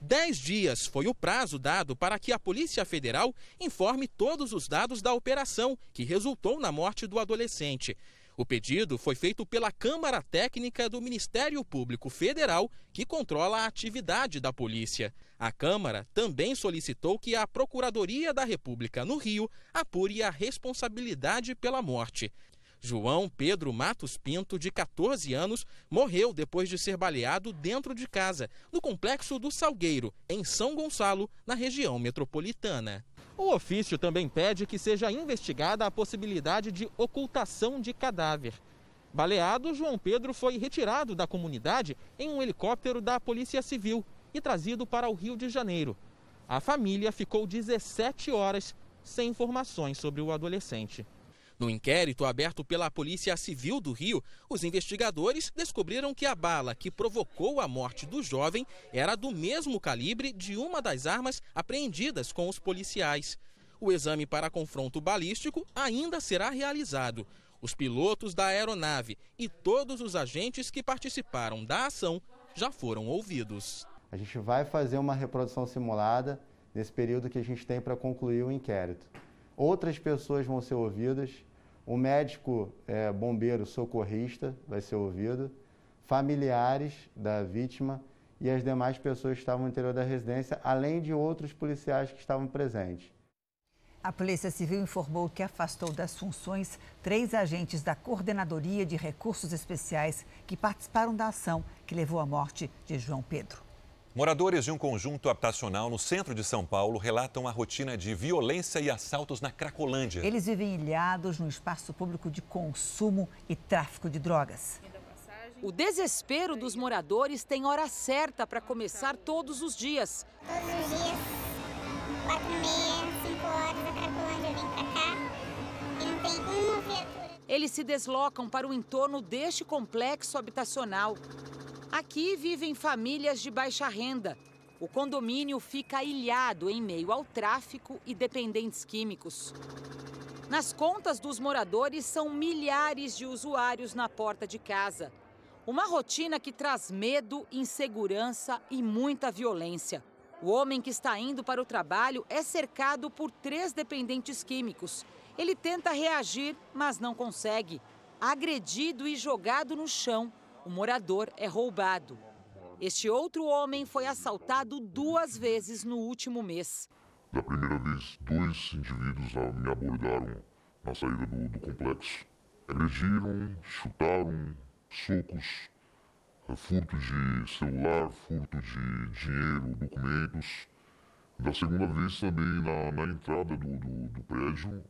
Dez dias foi o prazo dado para que a Polícia Federal informe todos os dados da operação que resultou na morte do adolescente. O pedido foi feito pela Câmara Técnica do Ministério Público Federal, que controla a atividade da polícia. A Câmara também solicitou que a Procuradoria da República no Rio apure a responsabilidade pela morte. João Pedro Matos Pinto, de 14 anos, morreu depois de ser baleado dentro de casa, no complexo do Salgueiro, em São Gonçalo, na região metropolitana. O ofício também pede que seja investigada a possibilidade de ocultação de cadáver. Baleado, João Pedro foi retirado da comunidade em um helicóptero da Polícia Civil e trazido para o Rio de Janeiro. A família ficou 17 horas sem informações sobre o adolescente. No inquérito aberto pela Polícia Civil do Rio, os investigadores descobriram que a bala que provocou a morte do jovem era do mesmo calibre de uma das armas apreendidas com os policiais. O exame para confronto balístico ainda será realizado. Os pilotos da aeronave e todos os agentes que participaram da ação já foram ouvidos. A gente vai fazer uma reprodução simulada nesse período que a gente tem para concluir o inquérito. Outras pessoas vão ser ouvidas, o médico é, bombeiro socorrista vai ser ouvido, familiares da vítima e as demais pessoas que estavam no interior da residência, além de outros policiais que estavam presentes. A Polícia Civil informou que afastou das funções três agentes da Coordenadoria de Recursos Especiais que participaram da ação que levou à morte de João Pedro. Moradores de um conjunto habitacional no centro de São Paulo relatam a rotina de violência e assaltos na Cracolândia. Eles vivem ilhados no espaço público de consumo e tráfico de drogas. O desespero dos moradores tem hora certa para começar todos os dias. Todos os dias, quatro e meia, cinco horas, a Cracolândia vem para cá e não tem uma viatura. Eles se deslocam para o entorno deste complexo habitacional. Aqui vivem famílias de baixa renda. O condomínio fica ilhado em meio ao tráfico e dependentes químicos. Nas contas dos moradores são milhares de usuários na porta de casa. Uma rotina que traz medo, insegurança e muita violência. O homem que está indo para o trabalho é cercado por três dependentes químicos. Ele tenta reagir, mas não consegue. Agredido e jogado no chão, o morador é roubado. Este outro homem foi assaltado duas vezes no último mês. Da primeira vez, dois indivíduos me abordaram na saída do, do complexo. Agrediram, chutaram, socos, é, furto de celular, furto de dinheiro, documentos. Da segunda vez também na, na entrada do, do, do prédio,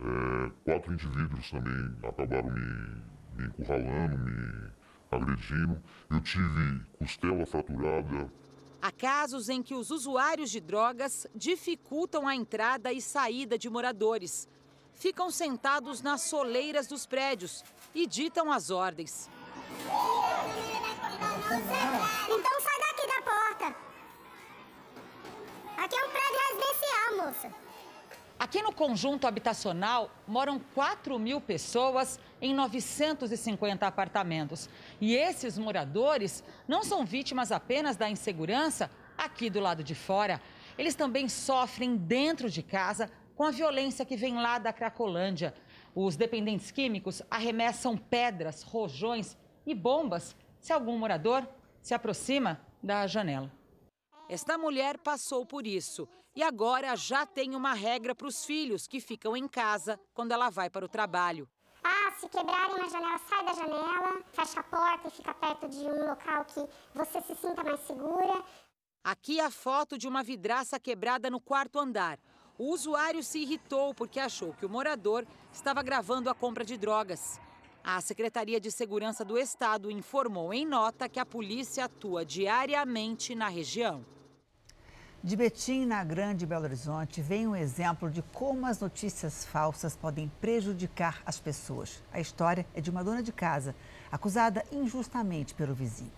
é, quatro indivíduos também acabaram me, me encurralando, me agredindo. Eu tive costela fraturada. Há casos em que os usuários de drogas dificultam a entrada e saída de moradores. Ficam sentados nas soleiras dos prédios e ditam as ordens. Então sai daqui da porta. Aqui é um prédio residencial, moça. Aqui no conjunto habitacional moram 4 mil pessoas em 950 apartamentos. E esses moradores não são vítimas apenas da insegurança aqui do lado de fora. Eles também sofrem dentro de casa com a violência que vem lá da Cracolândia. Os dependentes químicos arremessam pedras, rojões e bombas se algum morador se aproxima da janela. Esta mulher passou por isso e agora já tem uma regra para os filhos que ficam em casa quando ela vai para o trabalho. Se quebrarem uma janela, sai da janela, fecha a porta e fica perto de um local que você se sinta mais segura. Aqui a foto de uma vidraça quebrada no quarto andar. O usuário se irritou porque achou que o morador estava gravando a compra de drogas. A Secretaria de Segurança do Estado informou em nota que a polícia atua diariamente na região. De Betim, na Grande Belo Horizonte, vem um exemplo de como as notícias falsas podem prejudicar as pessoas. A história é de uma dona de casa, acusada injustamente pelo vizinho.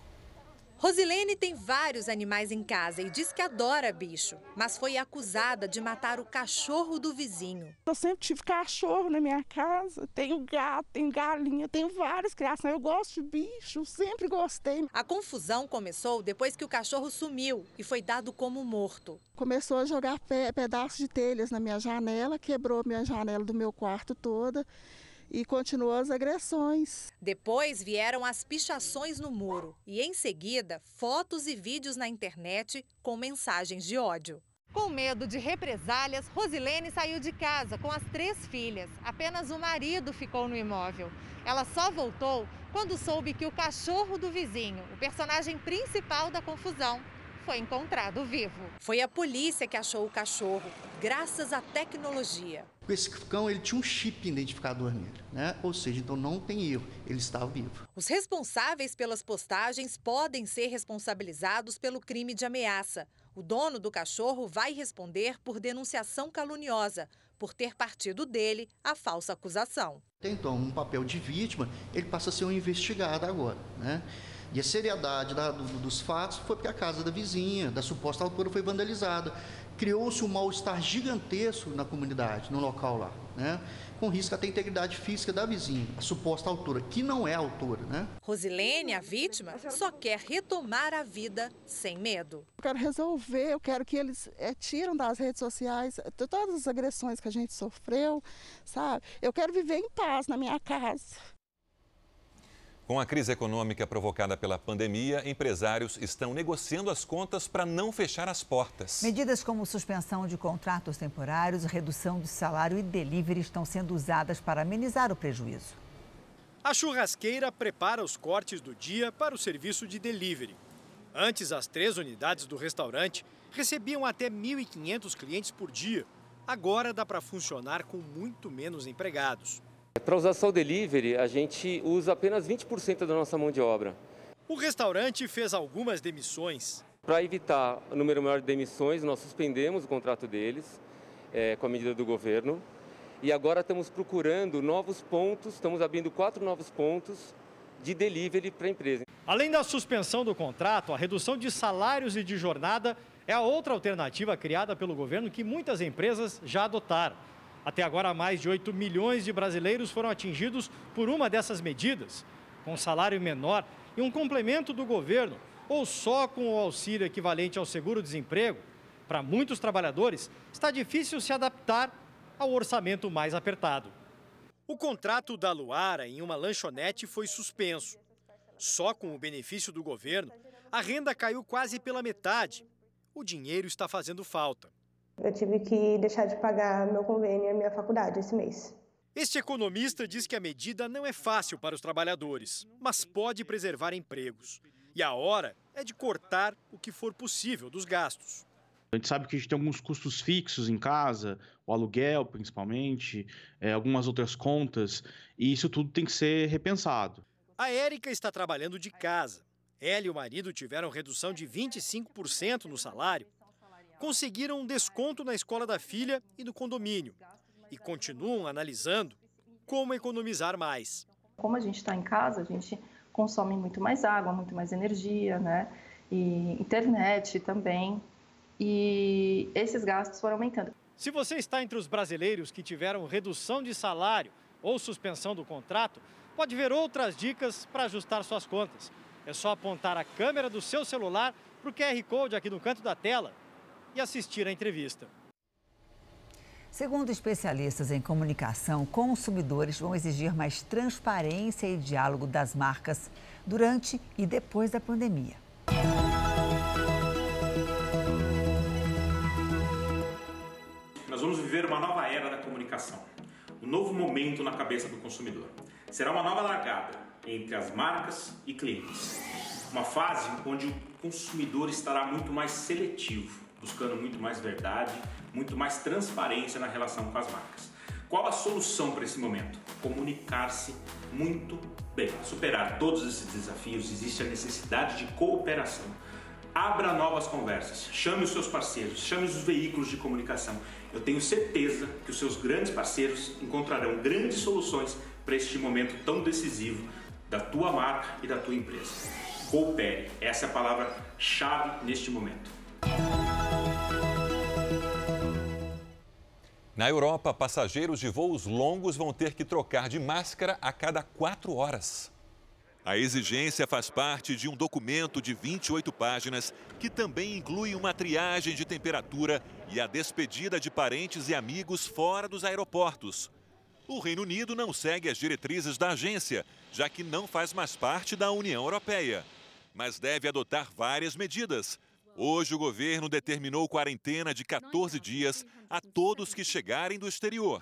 Rosilene tem vários animais em casa e diz que adora bicho, mas foi acusada de matar o cachorro do vizinho. Eu sempre tive cachorro na minha casa, tenho gato, tenho galinha, tenho várias criações. Eu gosto de bicho, sempre gostei. A confusão começou depois que o cachorro sumiu e foi dado como morto. Começou a jogar pe pedaços de telhas na minha janela, quebrou minha janela do meu quarto toda e continuou as agressões. Depois vieram as pichações no muro e, em seguida, fotos e vídeos na internet com mensagens de ódio. Com medo de represálias, Rosilene saiu de casa com as três filhas. Apenas o marido ficou no imóvel. Ela só voltou quando soube que o cachorro do vizinho, o personagem principal da confusão, foi encontrado vivo. Foi a polícia que achou o cachorro, graças à tecnologia. Esse cão ele tinha um chip identificador nele, né? Ou seja, então não tem erro, ele estava vivo. Os responsáveis pelas postagens podem ser responsabilizados pelo crime de ameaça. O dono do cachorro vai responder por denunciação caluniosa, por ter partido dele a falsa acusação. Então, um papel de vítima, ele passa a ser um investigado agora, né? E a seriedade da, do, dos fatos foi porque a casa da vizinha, da suposta autora, foi vandalizada. Criou-se um mal-estar gigantesco na comunidade, no local lá, né? com risco até a integridade física da vizinha, a suposta autora, que não é autora. Né? Rosilene, a vítima, só quer retomar a vida sem medo. Eu quero resolver, eu quero que eles é, tiram das redes sociais todas as agressões que a gente sofreu, sabe? Eu quero viver em paz na minha casa. Com a crise econômica provocada pela pandemia, empresários estão negociando as contas para não fechar as portas. Medidas como suspensão de contratos temporários, redução de salário e delivery estão sendo usadas para amenizar o prejuízo. A churrasqueira prepara os cortes do dia para o serviço de delivery. Antes, as três unidades do restaurante recebiam até 1.500 clientes por dia. Agora dá para funcionar com muito menos empregados. Para usar só o delivery, a gente usa apenas 20% da nossa mão de obra. O restaurante fez algumas demissões. Para evitar o número maior de demissões, nós suspendemos o contrato deles é, com a medida do governo. E agora estamos procurando novos pontos, estamos abrindo quatro novos pontos de delivery para a empresa. Além da suspensão do contrato, a redução de salários e de jornada é a outra alternativa criada pelo governo que muitas empresas já adotaram. Até agora, mais de 8 milhões de brasileiros foram atingidos por uma dessas medidas. Com salário menor e um complemento do governo, ou só com o auxílio equivalente ao seguro-desemprego, para muitos trabalhadores está difícil se adaptar ao orçamento mais apertado. O contrato da Luara em uma lanchonete foi suspenso. Só com o benefício do governo, a renda caiu quase pela metade. O dinheiro está fazendo falta. Eu tive que deixar de pagar meu convênio e a minha faculdade esse mês. Este economista diz que a medida não é fácil para os trabalhadores, mas pode preservar empregos. E a hora é de cortar o que for possível dos gastos. A gente sabe que a gente tem alguns custos fixos em casa, o aluguel principalmente, é, algumas outras contas, e isso tudo tem que ser repensado. A Érica está trabalhando de casa. Ela e o marido tiveram redução de 25% no salário. Conseguiram um desconto na escola da filha e no condomínio. E continuam analisando como economizar mais. Como a gente está em casa, a gente consome muito mais água, muito mais energia, né? E internet também. E esses gastos foram aumentando. Se você está entre os brasileiros que tiveram redução de salário ou suspensão do contrato, pode ver outras dicas para ajustar suas contas. É só apontar a câmera do seu celular para o QR Code aqui no canto da tela e assistir a entrevista. Segundo especialistas em comunicação, consumidores vão exigir mais transparência e diálogo das marcas durante e depois da pandemia. Nós vamos viver uma nova era da comunicação, um novo momento na cabeça do consumidor. Será uma nova largada entre as marcas e clientes. Uma fase onde o consumidor estará muito mais seletivo, buscando muito mais verdade, muito mais transparência na relação com as marcas. Qual a solução para esse momento? Comunicar-se muito bem. Superar todos esses desafios, existe a necessidade de cooperação. Abra novas conversas, chame os seus parceiros, chame os veículos de comunicação. Eu tenho certeza que os seus grandes parceiros encontrarão grandes soluções para este momento tão decisivo da tua marca e da tua empresa. Coopere, essa é a palavra-chave neste momento. Na Europa, passageiros de voos longos vão ter que trocar de máscara a cada quatro horas. A exigência faz parte de um documento de 28 páginas que também inclui uma triagem de temperatura e a despedida de parentes e amigos fora dos aeroportos. O Reino Unido não segue as diretrizes da agência, já que não faz mais parte da União Europeia, mas deve adotar várias medidas. Hoje, o governo determinou quarentena de 14 dias a todos que chegarem do exterior.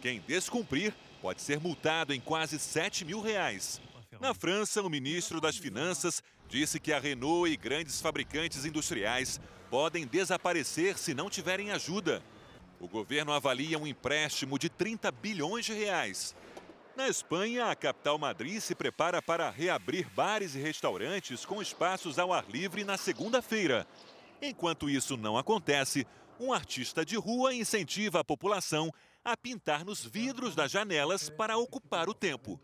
Quem descumprir pode ser multado em quase 7 mil reais. Na França, o ministro das Finanças disse que a Renault e grandes fabricantes industriais podem desaparecer se não tiverem ajuda. O governo avalia um empréstimo de 30 bilhões de reais. Na Espanha, a capital Madrid se prepara para reabrir bares e restaurantes com espaços ao ar livre na segunda-feira. Enquanto isso não acontece, um artista de rua incentiva a população a pintar nos vidros das janelas para ocupar o tempo.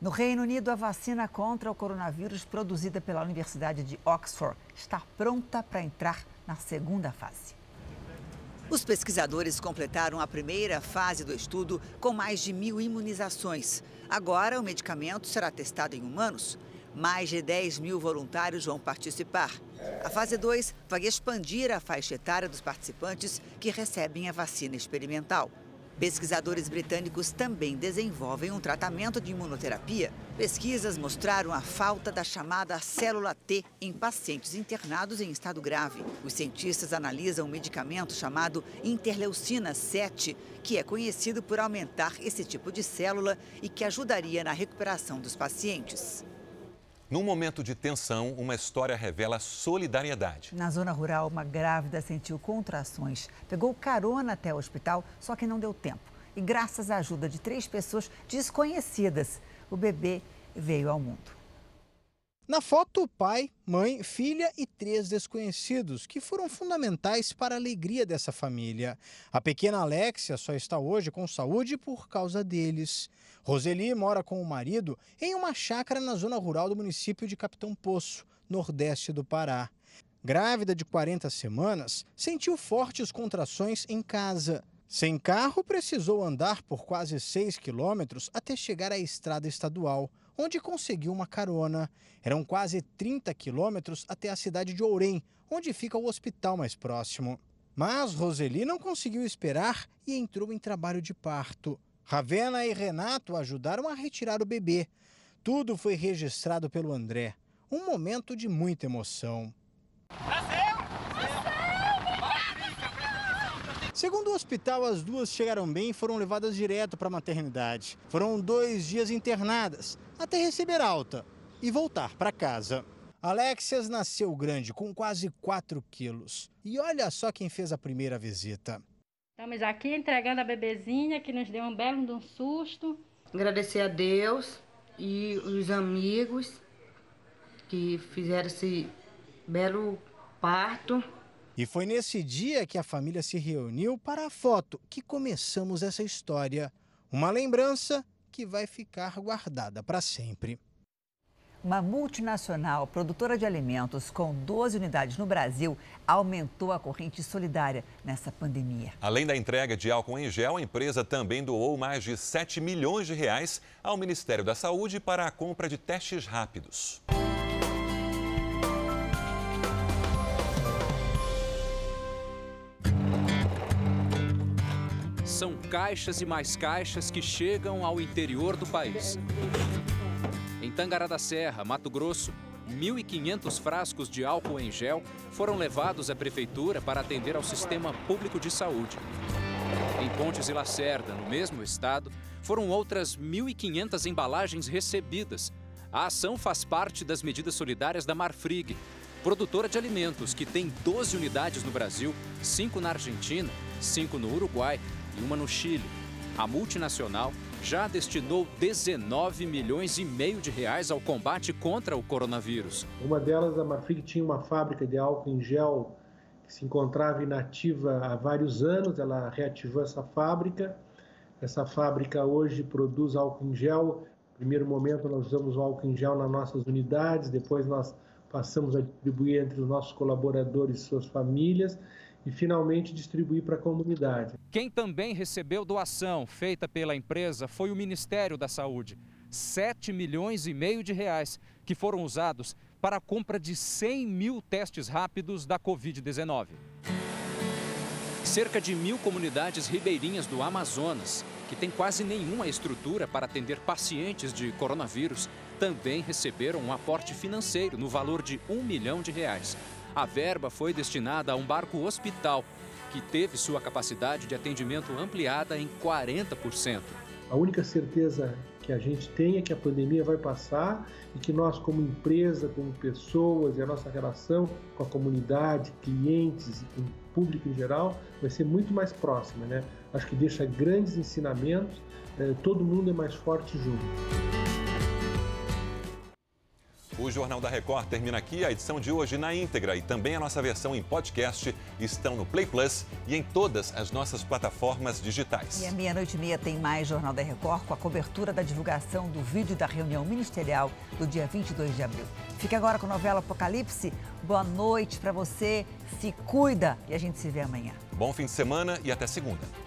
No Reino Unido, a vacina contra o coronavírus produzida pela Universidade de Oxford está pronta para entrar na segunda fase. Os pesquisadores completaram a primeira fase do estudo com mais de mil imunizações. Agora, o medicamento será testado em humanos. Mais de 10 mil voluntários vão participar. A fase 2 vai expandir a faixa etária dos participantes que recebem a vacina experimental. Pesquisadores britânicos também desenvolvem um tratamento de imunoterapia. Pesquisas mostraram a falta da chamada célula T em pacientes internados em estado grave. Os cientistas analisam um medicamento chamado interleucina 7, que é conhecido por aumentar esse tipo de célula e que ajudaria na recuperação dos pacientes. Num momento de tensão, uma história revela solidariedade. Na zona rural, uma grávida sentiu contrações, pegou carona até o hospital, só que não deu tempo. E graças à ajuda de três pessoas desconhecidas, o bebê veio ao mundo. Na foto, pai, mãe, filha e três desconhecidos, que foram fundamentais para a alegria dessa família. A pequena Alexia só está hoje com saúde por causa deles. Roseli mora com o marido em uma chácara na zona rural do município de Capitão Poço, nordeste do Pará. Grávida de 40 semanas, sentiu fortes contrações em casa. Sem carro, precisou andar por quase 6 quilômetros até chegar à estrada estadual. Onde conseguiu uma carona. Eram quase 30 quilômetros até a cidade de Ourém, onde fica o hospital mais próximo. Mas Roseli não conseguiu esperar e entrou em trabalho de parto. Ravena e Renato ajudaram a retirar o bebê. Tudo foi registrado pelo André. Um momento de muita emoção. Segundo o hospital, as duas chegaram bem e foram levadas direto para a maternidade. Foram dois dias internadas, até receber alta e voltar para casa. Alexias nasceu grande, com quase 4 quilos. E olha só quem fez a primeira visita. Estamos aqui entregando a bebezinha que nos deu um belo de um susto. Agradecer a Deus e os amigos que fizeram esse belo parto. E foi nesse dia que a família se reuniu para a foto que começamos essa história. Uma lembrança que vai ficar guardada para sempre. Uma multinacional produtora de alimentos com 12 unidades no Brasil aumentou a corrente solidária nessa pandemia. Além da entrega de álcool em gel, a empresa também doou mais de 7 milhões de reais ao Ministério da Saúde para a compra de testes rápidos. São caixas e mais caixas que chegam ao interior do país. Em Tangará da Serra, Mato Grosso, 1.500 frascos de álcool em gel foram levados à prefeitura para atender ao sistema público de saúde. Em Pontes e Lacerda, no mesmo estado, foram outras 1.500 embalagens recebidas. A ação faz parte das medidas solidárias da Marfrig, produtora de alimentos que tem 12 unidades no Brasil, 5 na Argentina, 5 no Uruguai e uma no Chile. A multinacional já destinou 19 milhões e meio de reais ao combate contra o coronavírus. Uma delas, a Marfrig tinha uma fábrica de álcool em gel que se encontrava inativa há vários anos. Ela reativou essa fábrica. Essa fábrica hoje produz álcool em gel. No primeiro momento, nós usamos o álcool em gel nas nossas unidades, depois nós passamos a distribuir entre os nossos colaboradores e suas famílias e finalmente distribuir para a comunidade. Quem também recebeu doação feita pela empresa foi o Ministério da Saúde. 7 milhões e meio de reais que foram usados para a compra de 100 mil testes rápidos da Covid-19. Cerca de mil comunidades ribeirinhas do Amazonas, que têm quase nenhuma estrutura para atender pacientes de coronavírus, também receberam um aporte financeiro no valor de um milhão de reais. A verba foi destinada a um barco hospital, que teve sua capacidade de atendimento ampliada em 40%. A única certeza que a gente tem é que a pandemia vai passar e que nós, como empresa, como pessoas e a nossa relação com a comunidade, clientes e com o público em geral, vai ser muito mais próxima. Né? Acho que deixa grandes ensinamentos, eh, todo mundo é mais forte junto. O Jornal da Record termina aqui. A edição de hoje na íntegra e também a nossa versão em podcast estão no Play Plus e em todas as nossas plataformas digitais. E à meia-noite e meia tem mais Jornal da Record com a cobertura da divulgação do vídeo da reunião ministerial do dia 22 de abril. Fique agora com a novela Apocalipse. Boa noite para você. Se cuida e a gente se vê amanhã. Bom fim de semana e até segunda.